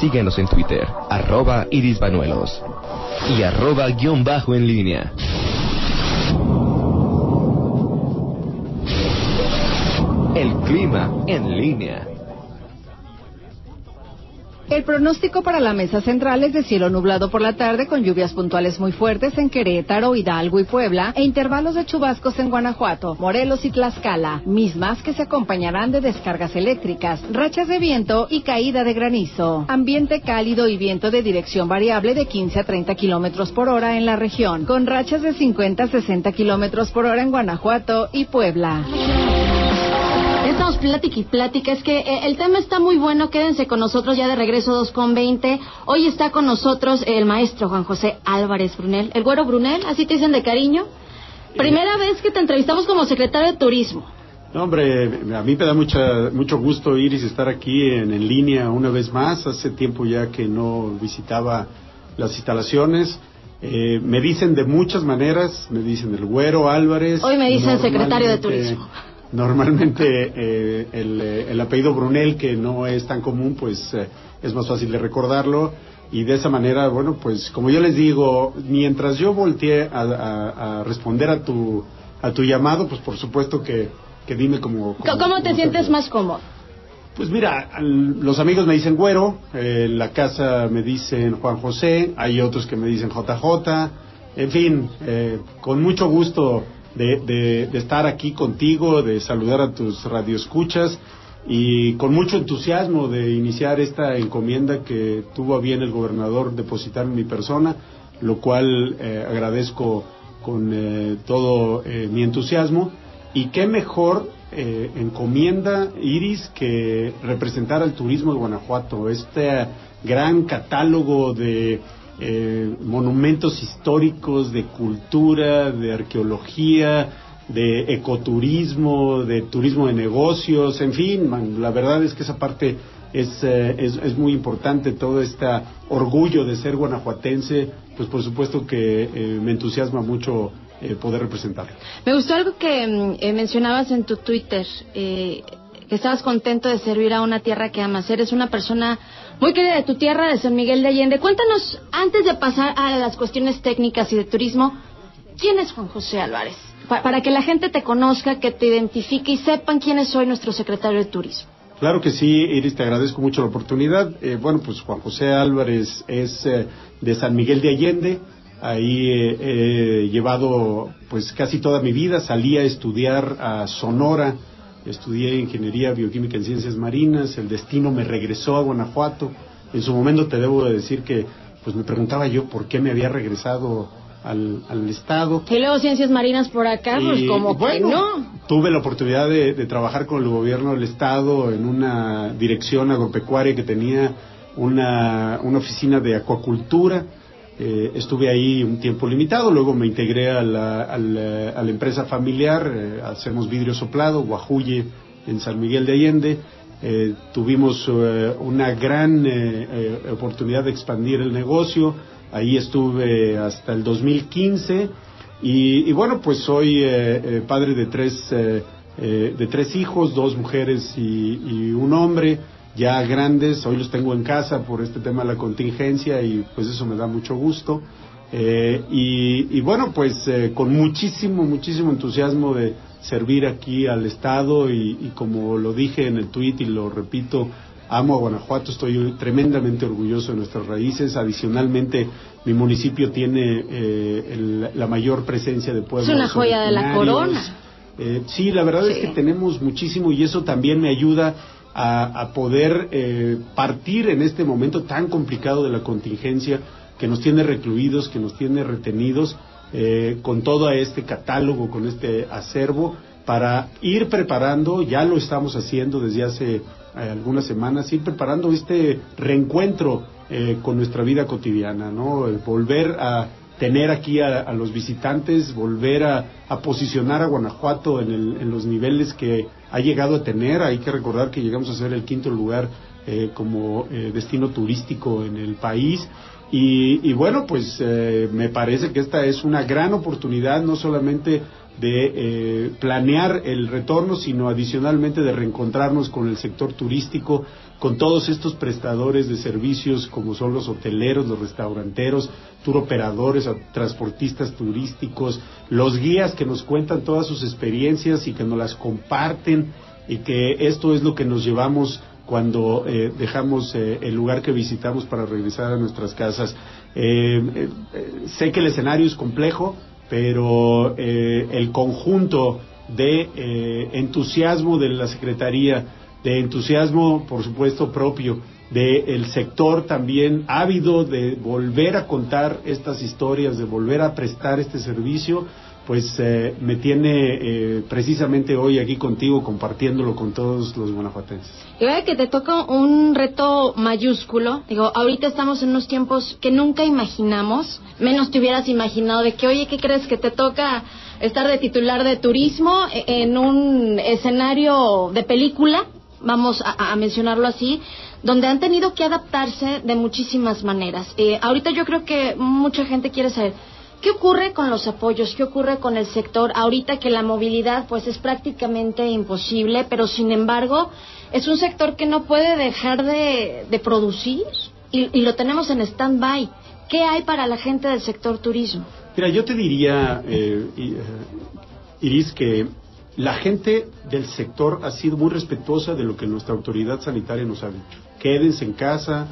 Síguenos en Twitter, arroba irisbanuelos y arroba guion bajo en línea. El clima en línea. El pronóstico para la mesa central es de cielo nublado por la tarde con lluvias puntuales muy fuertes en Querétaro, Hidalgo y Puebla e intervalos de chubascos en Guanajuato, Morelos y Tlaxcala, mismas que se acompañarán de descargas eléctricas, rachas de viento y caída de granizo. Ambiente cálido y viento de dirección variable de 15 a 30 kilómetros por hora en la región, con rachas de 50 a 60 kilómetros por hora en Guanajuato y Puebla estamos plática y plática. Es que eh, el tema está muy bueno. Quédense con nosotros ya de regreso 2 con 20. Hoy está con nosotros el maestro Juan José Álvarez Brunel. El güero Brunel, así te dicen de cariño. Primera vez que te entrevistamos como secretario de Turismo. No, hombre, a mí me da mucha, mucho gusto, Iris, estar aquí en, en línea una vez más. Hace tiempo ya que no visitaba las instalaciones. Eh, me dicen de muchas maneras, me dicen el güero Álvarez. Hoy me dicen secretario de Turismo. Normalmente eh, eh, el, apellido Brunel, que no es tan común, pues eh, es más fácil de recordarlo. Y de esa manera, bueno, pues como yo les digo, mientras yo volteé a, responder a tu, a tu llamado, pues por supuesto que, que dime como... ¿Cómo te sientes más cómodo? Pues mira, los amigos me dicen güero, en la casa me dicen Juan José, hay otros que me dicen JJ, en fin, con mucho gusto de, de, estar aquí contigo, de saludar a tus radioescuchas y con mucho entusiasmo de iniciar esta encomienda que tuvo a bien el gobernador depositar en mi persona, lo cual eh, agradezco con eh, todo eh, mi entusiasmo. Y qué mejor encomienda, Iris, que representar al turismo de Guanajuato, este gran catálogo de eh, monumentos históricos, de cultura, de arqueología, de ecoturismo, de turismo de negocios, en fin, la verdad es que esa parte es, eh, es, es, muy importante, todo este orgullo de ser guanajuatense, pues por supuesto que eh, me entusiasma mucho poder representarlo. Me gustó algo que mm, mencionabas en tu Twitter, que estabas contento de servir a una tierra que amas, eres una persona muy querida de tu tierra, de San Miguel de Allende. Cuéntanos, antes de pasar a las cuestiones técnicas y de turismo, ¿quién es Juan José Álvarez? para que la gente te conozca, que te identifique y sepan quién es hoy nuestro secretario de Turismo. Claro que sí, Iris, te agradezco mucho la oportunidad. Eh, bueno, pues Juan José Álvarez es eh, de San Miguel de Allende. Ahí eh, he llevado pues casi toda mi vida. Salí a estudiar a Sonora estudié ingeniería bioquímica en ciencias marinas, el destino me regresó a Guanajuato. En su momento te debo decir que pues me preguntaba yo por qué me había regresado al, al estado. Y luego ciencias marinas por acá, pues como bueno, no. Tuve la oportunidad de, de, trabajar con el gobierno del estado en una dirección agropecuaria que tenía una, una oficina de acuacultura eh, estuve ahí un tiempo limitado, luego me integré a la, a la, empresa familiar, eh, hacemos vidrio soplado, Guajuye, en San Miguel de Allende. Eh, tuvimos una gran oportunidad de expandir el negocio, ahí estuve hasta el 2015 y, y bueno, pues soy padre de tres, de tres hijos, dos mujeres y un hombre ya grandes, hoy los tengo en casa por este tema de la contingencia y pues eso me da mucho gusto. Eh, y, bueno, pues eh, con muchísimo, muchísimo entusiasmo de servir aquí al Estado y, como lo dije en el tuit y lo repito, amo a Guanajuato, estoy tremendamente orgulloso de nuestras raíces. Adicionalmente, mi municipio tiene eh, la mayor presencia de pueblos. Es una joya de la corona. sí, la verdad es que tenemos muchísimo y eso también me ayuda a, poder eh, partir en este momento tan complicado de la contingencia que nos tiene recluidos, que nos tiene retenidos, eh, con todo este catálogo, con este acervo, para ir preparando, ya lo estamos haciendo desde hace eh, algunas semanas, ir preparando este reencuentro con nuestra vida cotidiana, ¿no? volver a tener aquí a, los visitantes, volver a, posicionar a Guanajuato en, los niveles que ha llegado a tener. Hay que recordar que llegamos a ser el quinto lugar eh, como eh, destino turístico en el país. Y, bueno, pues eh, me parece que esta es una gran oportunidad, no solamente de eh, planear el retorno, sino adicionalmente de reencontrarnos con el sector turístico, con todos estos prestadores de servicios como son los hoteleros, los restauranteros, turoperadores, transportistas turísticos, los guías que nos cuentan todas sus experiencias y que nos las comparten y que esto es lo que nos llevamos cuando eh, dejamos eh, el lugar que visitamos para regresar a nuestras casas. Eh, sé que el escenario es complejo, pero el conjunto de entusiasmo de la Secretaría, de entusiasmo, por supuesto, propio del sector también ávido de volver a contar estas historias, de volver a prestar este servicio, pues eh, me tiene eh, precisamente hoy aquí contigo compartiéndolo con todos los guanajuatenses. Y vaya que te toca un reto mayúsculo. Digo, ahorita estamos en unos tiempos que nunca imaginamos, menos te hubieras imaginado de que, oye, ¿qué crees que te toca estar de titular de turismo en un escenario de película? Vamos a, mencionarlo así, donde han tenido que adaptarse de muchísimas maneras. Eh, ahorita yo creo que mucha gente quiere saber ¿Qué ocurre con los apoyos? ¿Qué ocurre con el sector ahorita que la movilidad pues es prácticamente imposible, pero sin embargo es un sector que no puede dejar de, producir y, lo tenemos en stand-by? ¿Qué hay para la gente del sector turismo? Mira, yo te diría, eh, eh, Iris, que la gente del sector ha sido muy respetuosa de lo que nuestra autoridad sanitaria nos ha dicho. Quédense en casa,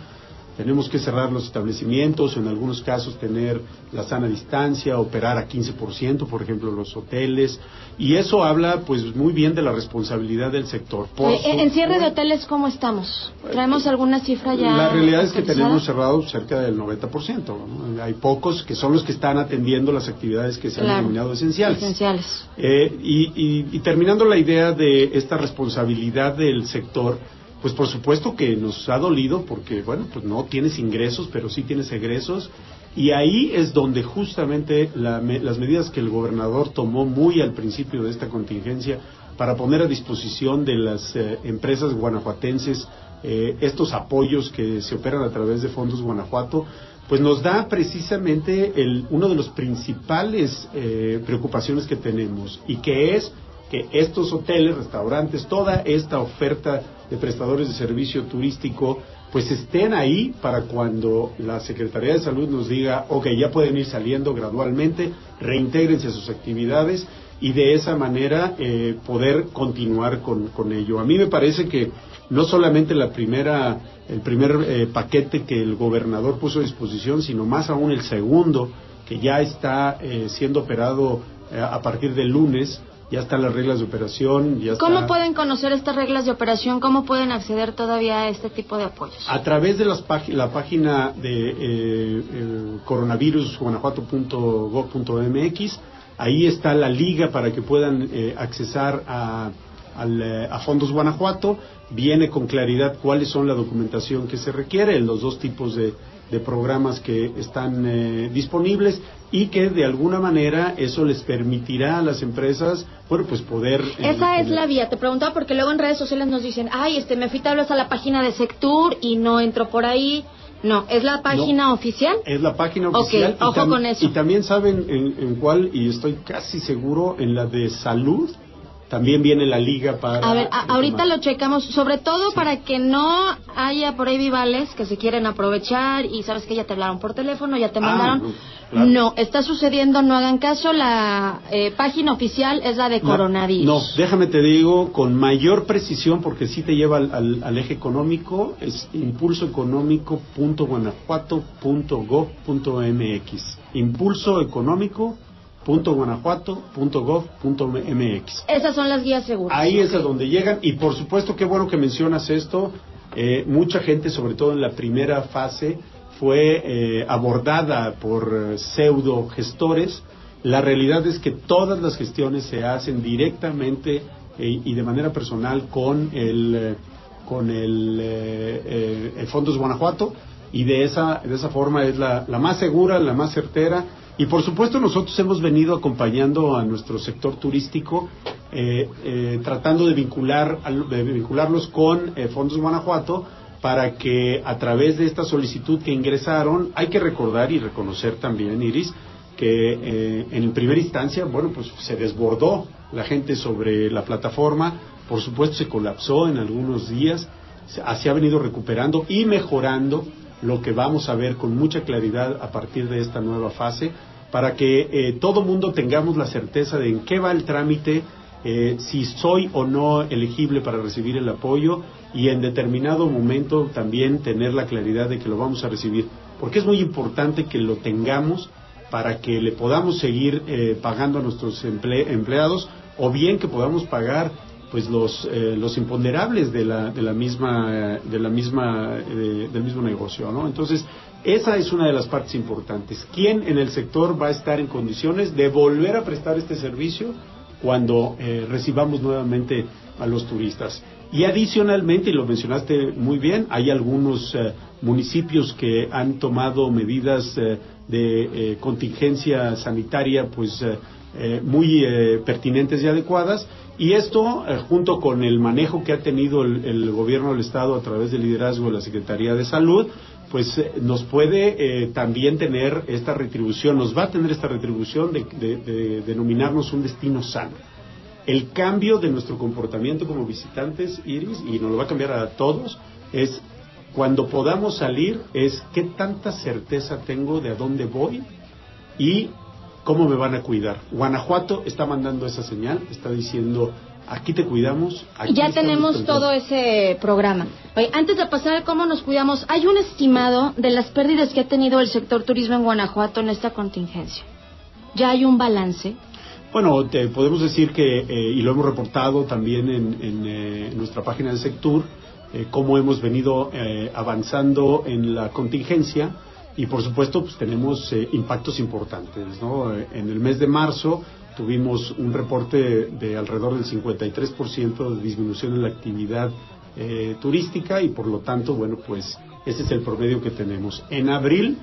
tenemos que cerrar los establecimientos, en algunos casos tener la sana distancia, operar a 15%, por ejemplo, los hoteles, y eso habla pues muy bien de la responsabilidad del sector. Eh, ¿En cierre de hoteles cómo estamos? ¿Traemos alguna cifra ya? La realidad es que tenemos cerrado cerca del 90%. Hay pocos que son los que están atendiendo las actividades que se han denominado esenciales. Esenciales. Eh, y terminando la idea de esta responsabilidad del sector, pues por supuesto que nos ha dolido porque, bueno, pues no tienes ingresos, pero sí tienes egresos. Y ahí es donde justamente las medidas que el gobernador tomó muy al principio de esta contingencia para poner a disposición de las eh, empresas guanajuatenses eh, estos apoyos que se operan a través de Fondos Guanajuato, pues nos da precisamente el, uno de los principales eh, preocupaciones que tenemos y que es que estos hoteles, restaurantes, toda esta oferta de prestadores de servicio turístico, pues estén ahí para cuando la Secretaría de Salud nos diga, ok, ya pueden ir saliendo gradualmente, reintégrense a sus actividades y de esa manera eh, poder continuar con, con, ello. A mí me parece que no solamente la primera, el primer eh, paquete que el gobernador puso a disposición, sino más aún el segundo, que ya está eh, siendo operado a partir del lunes, ya están las reglas de operación. Ya ¿Cómo pueden conocer estas reglas de operación? ¿Cómo pueden acceder todavía a este tipo de apoyos? A través de las la página de eh, eh, coronavirusguanajuato.gov.mx. Ahí está la liga para que puedan eh, accesar a, a Fondos Guanajuato. Viene con claridad cuáles son la documentación que se requiere en los dos tipos de, de programas que están eh, disponibles y que de alguna manera eso les permitirá a las empresas, bueno, pues poder... Eh, Esa es la vía, te preguntaba porque luego en redes sociales nos dicen, ay, este, me fui tal vez a la página de Sectur y no entro por ahí. No, ¿es la página oficial? Es la página oficial. ojo con eso. Y también saben en, en cuál, y estoy casi seguro, en la de salud, también viene la liga para... A ver, ahorita lo checamos, sobre todo para que no haya por ahí vivales que se quieren aprovechar y sabes que ya te hablaron por teléfono, ya te ah, mandaron... No, está sucediendo, no hagan caso, la eh, página oficial es la de coronavirus. No, déjame te digo con mayor precisión porque sí te lleva al, al eje económico, es impulsoeconómico.guanajuato.gov.mx. Impulso económico .guanajuato.gov.mx. Esas son las guías seguras. Ahí es a donde llegan y por supuesto qué bueno que mencionas esto. Eh, mucha gente, sobre todo en la primera fase, fue eh, abordada por eh, pseudo gestores. La realidad es que todas las gestiones se hacen directamente y de manera personal con el con el, el Fondos Guanajuato y de esa de esa forma es la, la más segura, la más certera y por supuesto nosotros hemos venido acompañando a nuestro sector turístico, eh, eh, tratando de, vincular, de vincularlos con eh, Fondos Guanajuato para que a través de esta solicitud que ingresaron, hay que recordar y reconocer también, Iris, que eh, en primera instancia, bueno, pues se desbordó la gente sobre la plataforma, por supuesto se colapsó en algunos días, así ha venido recuperando y mejorando lo que vamos a ver con mucha claridad a partir de esta nueva fase, para que eh, todo mundo tengamos la certeza de en qué va el trámite, eh, si soy o no elegible para recibir el apoyo y en determinado momento también tener la claridad de que lo vamos a recibir. Porque es muy importante que lo tengamos para que le podamos seguir eh, pagando a nuestros empleados o bien que podamos pagar pues los eh, los imponderables de la de la misma de la misma eh, del mismo negocio no entonces esa es una de las partes importantes. Quién en el sector va a estar en condiciones de volver a prestar este servicio cuando eh, recibamos nuevamente a los turistas y adicionalmente y lo mencionaste muy bien hay algunos municipios que han tomado medidas de contingencia sanitaria pues muy pertinentes y adecuadas y esto, eh, junto con el manejo que ha tenido el, gobierno del Estado a través del liderazgo de la Secretaría de Salud, pues eh, nos puede eh, también tener esta retribución, nos va a tener esta retribución de, denominarnos un destino sano. El cambio de nuestro comportamiento como visitantes, Iris, y nos lo va a cambiar a todos, es cuando podamos salir, es qué tanta certeza tengo de a dónde voy y ¿Cómo me van a cuidar? Guanajuato está mandando esa señal, está diciendo, aquí te cuidamos. Aquí ya tenemos todo ese programa. Oye, antes de pasar cómo nos cuidamos, hay un estimado de las pérdidas que ha tenido el sector turismo en Guanajuato en esta contingencia. ¿Ya hay un balance? Bueno, te podemos decir que, eh, y lo hemos reportado también en, eh, nuestra página de Sectur, eh, cómo hemos venido avanzando en la contingencia y por supuesto pues tenemos eh, impactos importantes ¿no? Eh, en el mes de marzo tuvimos un reporte de alrededor del 53% de disminución en la actividad eh, turística y por lo tanto bueno pues ese es el promedio que tenemos en abril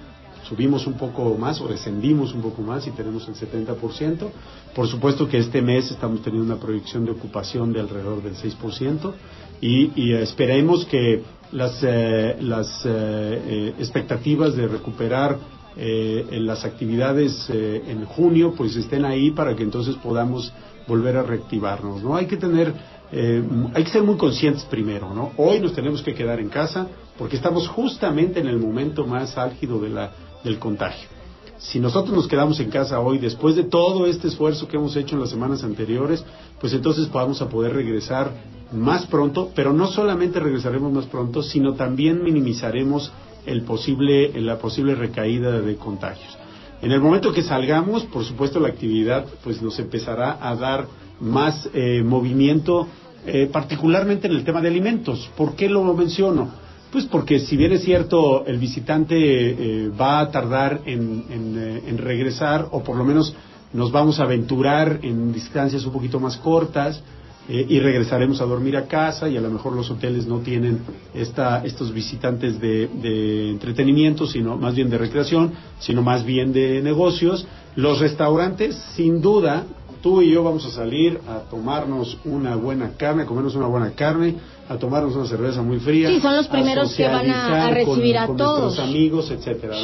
subimos un poco más o descendimos un poco más y tenemos el 70%. Por supuesto que este mes estamos teniendo una proyección de ocupación de alrededor del 6% y, y esperemos que las, eh, las eh, eh, expectativas de recuperar en las actividades en junio pues estén ahí para que entonces podamos volver a reactivarnos no hay que tener hay que ser muy conscientes primero no hoy nos tenemos que quedar en casa porque estamos justamente en el momento más álgido de la, del contagio si nosotros nos quedamos en casa hoy, después de todo este esfuerzo que hemos hecho en las semanas anteriores, pues entonces vamos a poder regresar más pronto, pero no solamente regresaremos más pronto, sino también minimizaremos el posible, la posible recaída de contagios. En el momento que salgamos, por supuesto, la actividad pues nos empezará a dar más eh, movimiento, eh, particularmente en el tema de alimentos. ¿Por qué lo menciono? Pues porque si bien es cierto, el visitante eh, va a tardar en, eh, en, regresar, o por lo menos nos vamos a aventurar en distancias un poquito más cortas, eh, y regresaremos a dormir a casa y a lo mejor los hoteles no tienen esta, estos visitantes de, de, entretenimiento, sino más bien de recreación, sino más bien de negocios. Los restaurantes, sin duda, tú y yo vamos a salir a tomarnos una buena carne, a comernos una buena carne, a tomarnos una cerveza muy fría. Sí, son los primeros que van a, recibir a todos. Nuestros amigos, etcétera,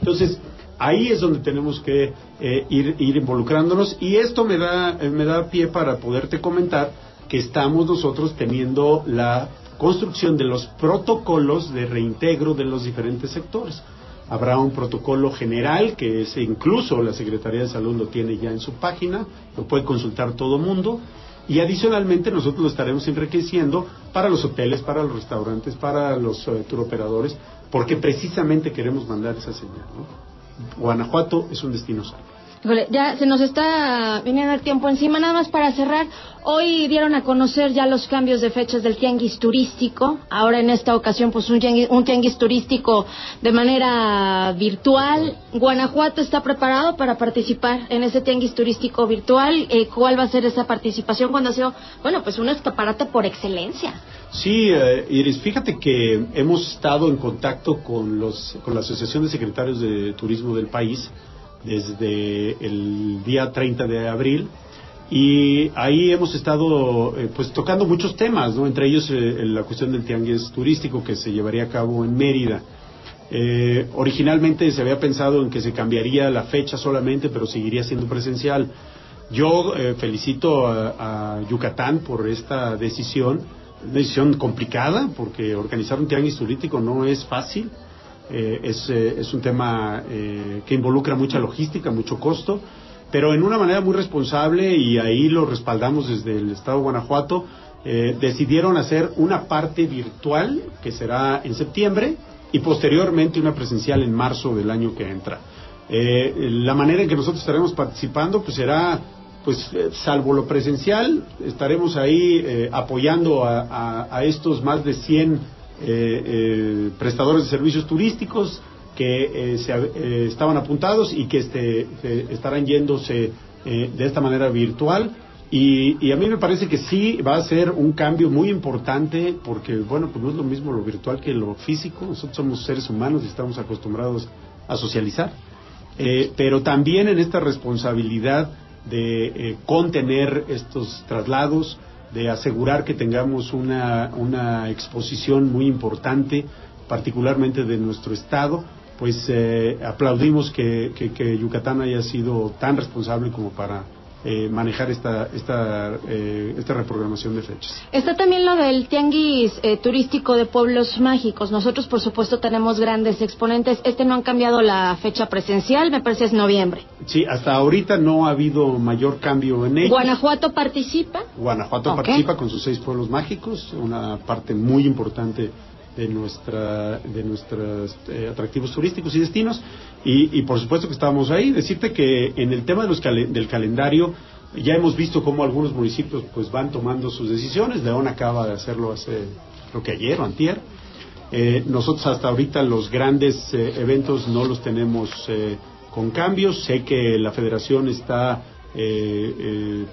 Entonces, ahí es donde tenemos que eh, ir, ir involucrándonos y esto me da, eh, me da pie para poderte comentar que estamos nosotros teniendo la construcción de los protocolos de reintegro de los diferentes sectores. Habrá un protocolo general que es incluso la Secretaría de Salud lo tiene ya en su página, lo puede consultar todo mundo. Y adicionalmente nosotros lo estaremos enriqueciendo para los hoteles, para los restaurantes, para los uh, turoperadores, porque precisamente queremos mandar esa señal. Guanajuato es un destino sano ya se nos está viniendo el tiempo encima. Nada más para cerrar, hoy dieron a conocer ya los cambios de fechas del tianguis turístico. Ahora en esta ocasión, pues un tianguis, turístico de manera virtual. Guanajuato está preparado para participar en ese tianguis turístico virtual. Eh, ¿Cuál va a ser esa participación cuando ha sido, bueno, pues un escaparate por excelencia? Sí, eh, Iris, fíjate que hemos estado en contacto con, los, con la Asociación de Secretarios de Turismo del país desde el día 30 de abril y ahí hemos estado eh, pues tocando muchos temas, ¿no? entre ellos eh, la cuestión del tianguis turístico que se llevaría a cabo en Mérida. Eh, originalmente se había pensado en que se cambiaría la fecha solamente, pero seguiría siendo presencial. Yo eh, felicito a, Yucatán por esta decisión, una decisión complicada, porque organizar un tianguis turístico no es fácil, eh, es, es, un tema que involucra mucha logística, mucho costo, pero en una manera muy responsable, y ahí lo respaldamos desde el Estado de Guanajuato, decidieron hacer una parte virtual, que será en septiembre, y posteriormente una presencial en marzo del año que entra. Eh, la manera en que nosotros estaremos participando pues será pues eh, salvo lo presencial estaremos ahí eh, apoyando a, estos más de 100 prestadores de servicios turísticos que se, estaban apuntados y que este, estarán yéndose de esta manera virtual y, a mí me parece que sí va a ser un cambio muy importante porque, bueno, pues no es lo mismo lo virtual que lo físico. Nosotros somos seres humanos y estamos acostumbrados a socializar. Eh, pero también en esta responsabilidad de eh, contener estos traslados, de asegurar que tengamos una, una exposición muy importante, particularmente de nuestro Estado, pues eh, aplaudimos que, que Yucatán haya sido tan responsable como para eh, manejar esta, esta, eh, esta reprogramación de fechas. Está también lo del tianguis eh, turístico de pueblos mágicos. Nosotros, por supuesto, tenemos grandes exponentes. Este no han cambiado la fecha presencial, me parece es noviembre. Sí, hasta ahorita no ha habido mayor cambio en ello. ¿Guanajuato participa? Guanajuato participa con sus seis pueblos mágicos, una parte muy importante de nuestra de nuestros eh, atractivos turísticos y destinos y, por supuesto que estábamos ahí. Decirte que en el tema de los del calendario ya hemos visto cómo algunos municipios pues van tomando sus decisiones. León acaba de hacerlo hace creo que ayer o antier. Eh, nosotros hasta ahorita los grandes eh, eventos no los tenemos con cambios sé que la Federación está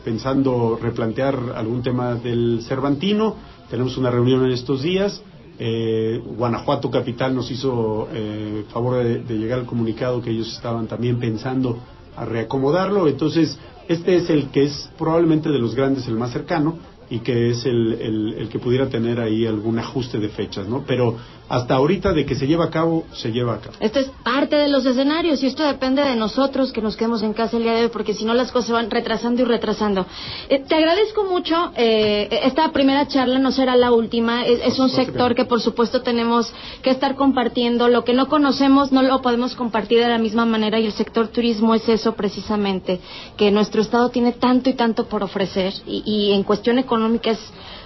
pensando replantear algún tema del Cervantino. Tenemos una reunión en estos días eh, Guanajuato Capital nos hizo eh, favor de, llegar al comunicado que ellos estaban también pensando a reacomodarlo. Entonces, este es el que es probablemente de los grandes el más cercano y que es el, el, que pudiera tener ahí algún ajuste de fechas, ¿no? Pero hasta ahorita de que se lleva a cabo, se lleva a cabo. Esto es parte de los escenarios y esto depende de nosotros que nos quedemos en casa el día de hoy porque si no las cosas se van retrasando y retrasando. Eh, te agradezco mucho. Eh, esta primera charla no será la última. Es, un sector que por supuesto tenemos que estar compartiendo. Lo que no conocemos no lo podemos compartir de la misma manera y el sector turismo es eso precisamente, que nuestro Estado tiene tanto y tanto por ofrecer y, y en cuestión económica es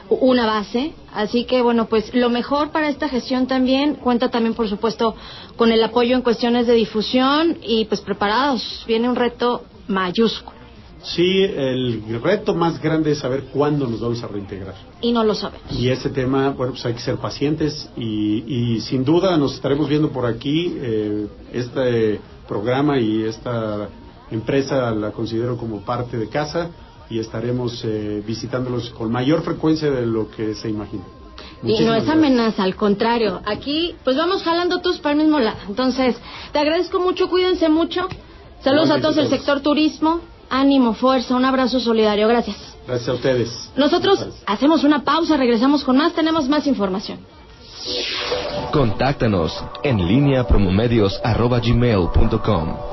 una base. Así que, bueno, pues lo mejor para esta gestión también cuenta también, por supuesto, con el apoyo en cuestiones de difusión y pues preparados. Viene un reto mayúsculo. Sí, el reto más grande es saber cuándo nos vamos a reintegrar. Y no lo sabemos. Y ese tema, bueno, pues hay que ser pacientes y, sin duda nos estaremos viendo por aquí. Eh, este programa y esta empresa la considero como parte de casa y estaremos eh, visitándolos con mayor frecuencia de lo que se imagina. y no es amenaza, al contrario. Aquí, pues vamos jalando tus para el mismo lado. Entonces, te agradezco mucho, cuídense mucho. Saludos a todos el sector turismo. Ánimo, fuerza, un abrazo solidario. Gracias. Gracias a ustedes. Nosotros hacemos una pausa, regresamos con más, tenemos más información. Contáctanos en línea promomedios.com.